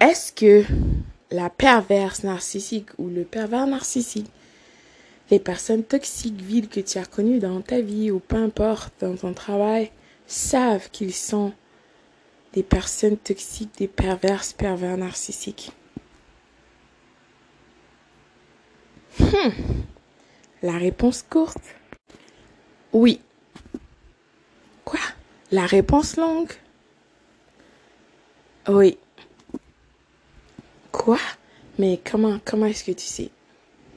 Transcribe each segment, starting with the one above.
est-ce que la perverse narcissique ou le pervers narcissique, les personnes toxiques, vides que tu as connues dans ta vie ou peu importe dans ton travail, savent qu'ils sont des personnes toxiques, des perverses, pervers narcissiques? Hmm. La réponse courte. Oui. Quoi? La réponse longue. Oui. Quoi? Mais comment, comment est-ce que tu sais?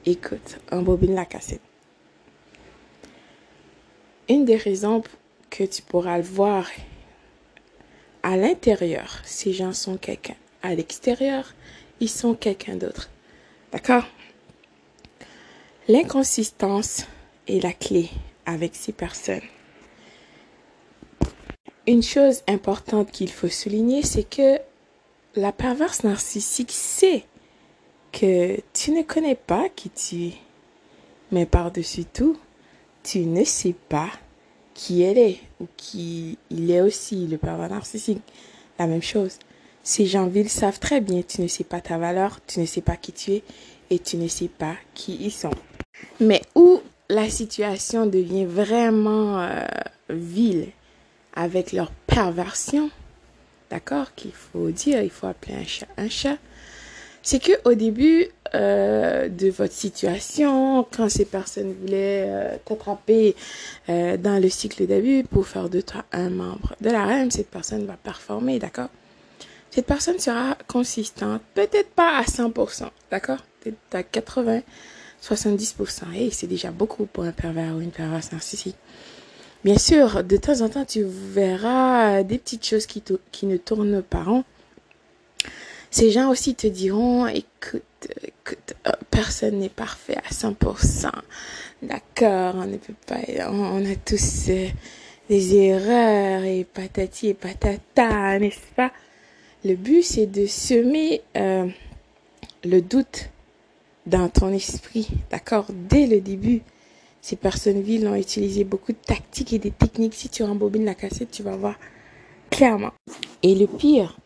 Écoute, embobine la cassette. Une des raisons que tu pourras le voir à l'intérieur, ces gens sont quelqu'un. À l'extérieur, ils sont quelqu'un d'autre. D'accord? L'inconsistance est la clé avec ces personnes. Une chose importante qu'il faut souligner, c'est que la perverse narcissique sait que tu ne connais pas qui tu es. Mais par-dessus tout, tu ne sais pas qui elle est ou qui il est aussi, le pervers narcissique. La même chose. Ces gens vils savent très bien, tu ne sais pas ta valeur, tu ne sais pas qui tu es et tu ne sais pas qui ils sont. Mais où la situation devient vraiment euh, vile avec leur perversion, d'accord, qu'il faut dire, il faut appeler un chat un chat, c'est que au début euh, de votre situation, quand ces personnes voulaient euh, t'attraper euh, dans le cycle d'abus pour faire de toi un membre de la REM, cette personne va performer, d'accord? Cette personne sera consistante, peut-être pas à 100%, d'accord? Peut-être à 80, 70%. Et c'est déjà beaucoup pour un pervers ou une perverse narcissique. Bien sûr, de temps en temps, tu verras des petites choses qui, ne tournent pas rond ces gens aussi te diront, écoute, euh, personne n'est parfait à 100%. D'accord, on ne peut pas, on, a tous euh, des erreurs et patati et patata, n'est-ce pas? Le but, c'est de semer euh, le doute dans ton esprit, d'accord, dès le début. Ces personnes viles ont utilisé beaucoup de tactiques et des techniques. Si tu rembobines la cassette, tu vas voir clairement. Et le pire,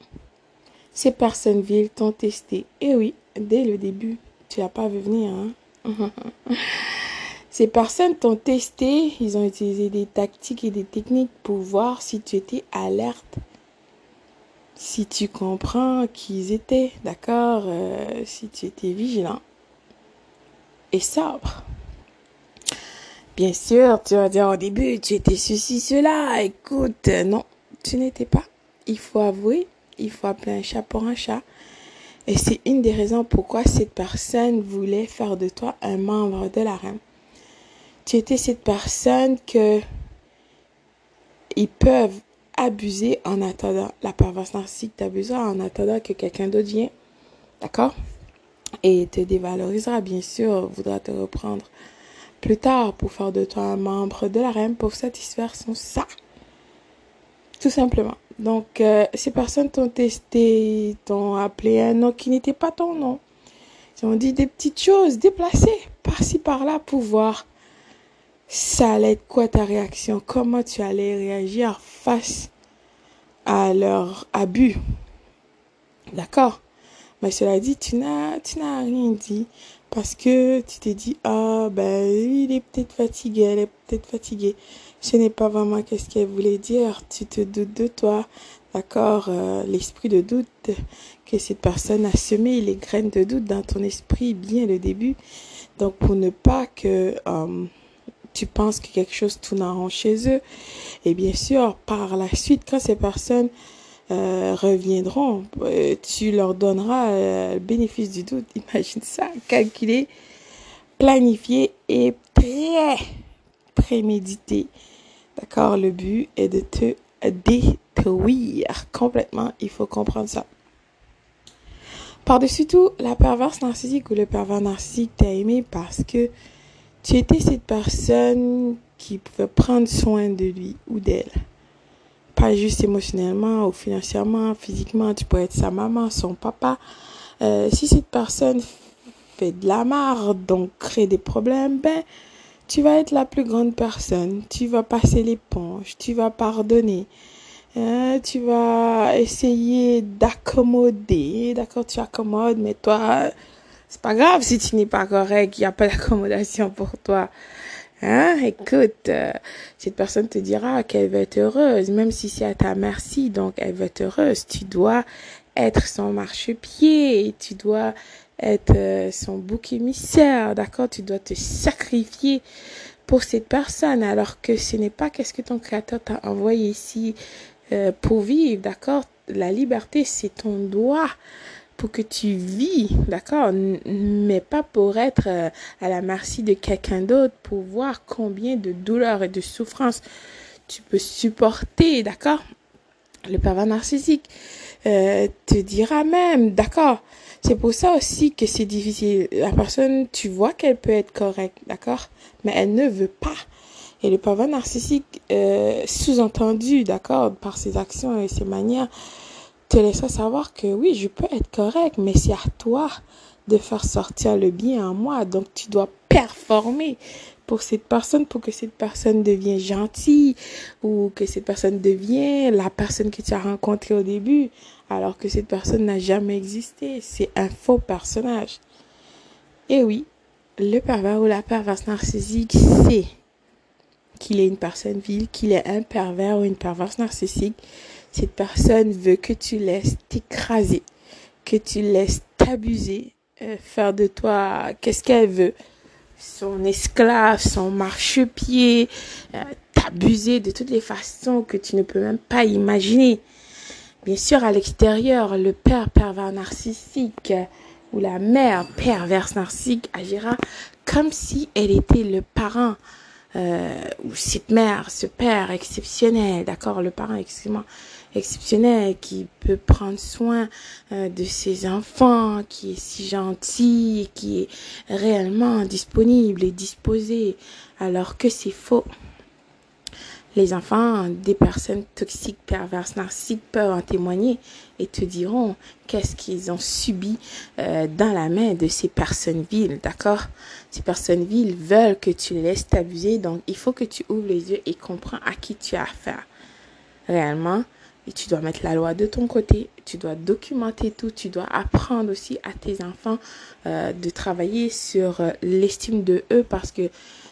ces personnes viles t'ont testé. Et oui, dès le début, tu n'as pas vu venir. Hein? Ces personnes t'ont testé, ils ont utilisé des tactiques et des techniques pour voir si tu étais alerte, si tu comprends qui ils étaient, d'accord, euh, si tu étais vigilant et sobre. Bien sûr, tu vas dire au début, tu étais ceci, cela. Écoute, non, tu n'étais pas. Il faut avouer, il faut appeler un chat pour un chat. Et c'est une des raisons pourquoi cette personne voulait faire de toi un membre de la reine. Tu étais cette personne que ils peuvent abuser en attendant. La perverse narcissique t'abusera en attendant que quelqu'un d'autre vienne. D'accord? Et te dévalorisera, bien sûr, voudra te reprendre plus tard pour faire de toi un membre de la reine pour satisfaire son ça. Tout simplement. Donc, euh, ces personnes t'ont testé, t'ont appelé un nom qui n'était pas ton nom. Ils ont dit des petites choses déplacées par-ci par-là pour voir ça allait quoi ta réaction, comment tu allais réagir face à leur abus. D'accord? Mais cela dit, tu n'as, tu n'as rien dit parce que tu t'es dit, ah, ben, il est peut-être fatigué, elle est peut-être fatiguée ce n'est pas vraiment qu'est-ce qu'elle voulait dire. Tu te doutes de toi, d'accord euh, L'esprit de doute que cette personne a semé les graines de doute dans ton esprit bien le début. Donc pour ne pas que euh, tu penses que quelque chose tourne en rond chez eux. Et bien sûr, par la suite, quand ces personnes euh, reviendront, tu leur donneras le bénéfice du doute. Imagine ça, calculé, planifié et prêt, prémédité. D'accord Le but est de te détruire complètement. Il faut comprendre ça. Par-dessus tout, la perverse narcissique ou le pervers narcissique t'a aimé parce que tu étais cette personne qui pouvait prendre soin de lui ou d'elle. Pas juste émotionnellement ou financièrement, physiquement, tu pourrais être sa maman, son papa. Euh, si cette personne fait de la marre, donc crée des problèmes, ben, tu vas être la plus grande personne, tu vas passer l'éponge, tu vas pardonner. Hein, tu vas essayer d'accommoder, d'accord, tu accommodes, mais toi, c'est pas grave si tu n'es pas correct, il n'y a pas d'accommodation pour toi. Hein, écoute, euh, cette personne te dira qu'elle va être heureuse, même si c'est à ta merci, donc elle va être heureuse. Tu dois être son marchepied, tu dois être euh, son bouc émissaire, d'accord? Tu dois te sacrifier pour cette personne, alors que ce n'est pas qu'est-ce que ton créateur t'a envoyé ici euh, pour vivre, d'accord? La liberté, c'est ton droit pour que tu vis, d'accord, mais pas pour être euh, à la merci de quelqu'un d'autre, pour voir combien de douleurs et de souffrances tu peux supporter, d'accord? Le pervers narcissique euh, te dira même, d'accord? C'est pour ça aussi que c'est difficile. La personne, tu vois qu'elle peut être correcte, d'accord, mais elle ne veut pas. Et le pervers narcissique, euh, sous-entendu, d'accord, par ses actions et ses manières, te laisserai savoir que oui, je peux être correct, mais c'est à toi de faire sortir le bien en moi. Donc, tu dois performer pour cette personne, pour que cette personne devienne gentille ou que cette personne devienne la personne que tu as rencontrée au début, alors que cette personne n'a jamais existé. C'est un faux personnage. Et oui, le pervers ou la perverse narcissique sait qu'il est une personne vile, qu'il est un pervers ou une perverse narcissique cette personne veut que tu laisses t'écraser, que tu laisses t'abuser, euh, faire de toi qu'est-ce qu'elle veut, son esclave, son marchepied, euh, t'abuser de toutes les façons que tu ne peux même pas imaginer. Bien sûr, à l'extérieur, le père pervers narcissique ou la mère perverse narcissique agira comme si elle était le parent euh, ou cette mère, ce père exceptionnel, d'accord, le parent exceptionnel qui peut prendre soin euh, de ses enfants, qui est si gentil, qui est réellement disponible et disposé, alors que c'est faux. Les enfants des personnes toxiques, perverses, narcissiques peuvent en témoigner et te diront qu'est-ce qu'ils ont subi euh, dans la main de ces personnes viles, d'accord? Ces personnes viles veulent que tu les laisses t'abuser, donc il faut que tu ouvres les yeux et comprends à qui tu as affaire. Réellement, et tu dois mettre la loi de ton côté, tu dois documenter tout, tu dois apprendre aussi à tes enfants euh, de travailler sur euh, l'estime de eux parce que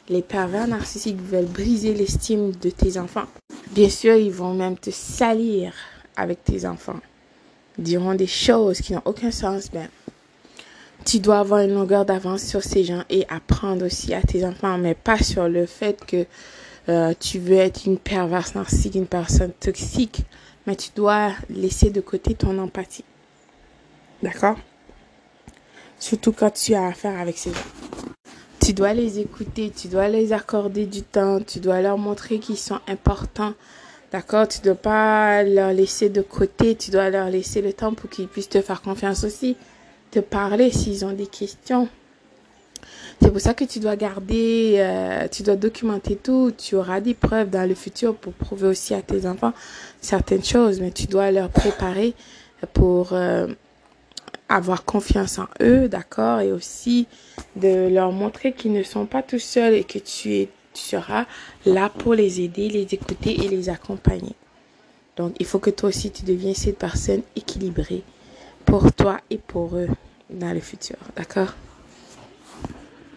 les pervers narcissiques veulent briser l'estime de tes enfants. Bien sûr, ils vont même te salir avec tes enfants. Ils diront des choses qui n'ont aucun sens, mais tu dois avoir une longueur d'avance sur ces gens et apprendre aussi à tes enfants, mais pas sur le fait que euh, tu veux être une perverse narcissique, une personne toxique mais tu dois laisser de côté ton empathie. D'accord? Surtout quand tu as affaire avec ces gens. Tu dois les écouter, tu dois les accorder du temps, tu dois leur montrer qu'ils sont importants. D'accord? Tu ne dois pas leur laisser de côté, tu dois leur laisser le temps pour qu'ils puissent te faire confiance aussi, te parler s'ils ont des questions. C'est pour ça que tu dois garder, euh, tu dois documenter tout. Tu auras des preuves dans le futur pour prouver aussi à tes enfants certaines choses, mais tu dois leur préparer pour euh, avoir confiance en eux, d'accord, et aussi de leur montrer qu'ils ne sont pas tout seuls et que tu, seras là pour les aider, les écouter et les accompagner. Donc, il faut que toi aussi, tu deviens cette personne équilibrée pour toi et pour eux dans le futur, d'accord?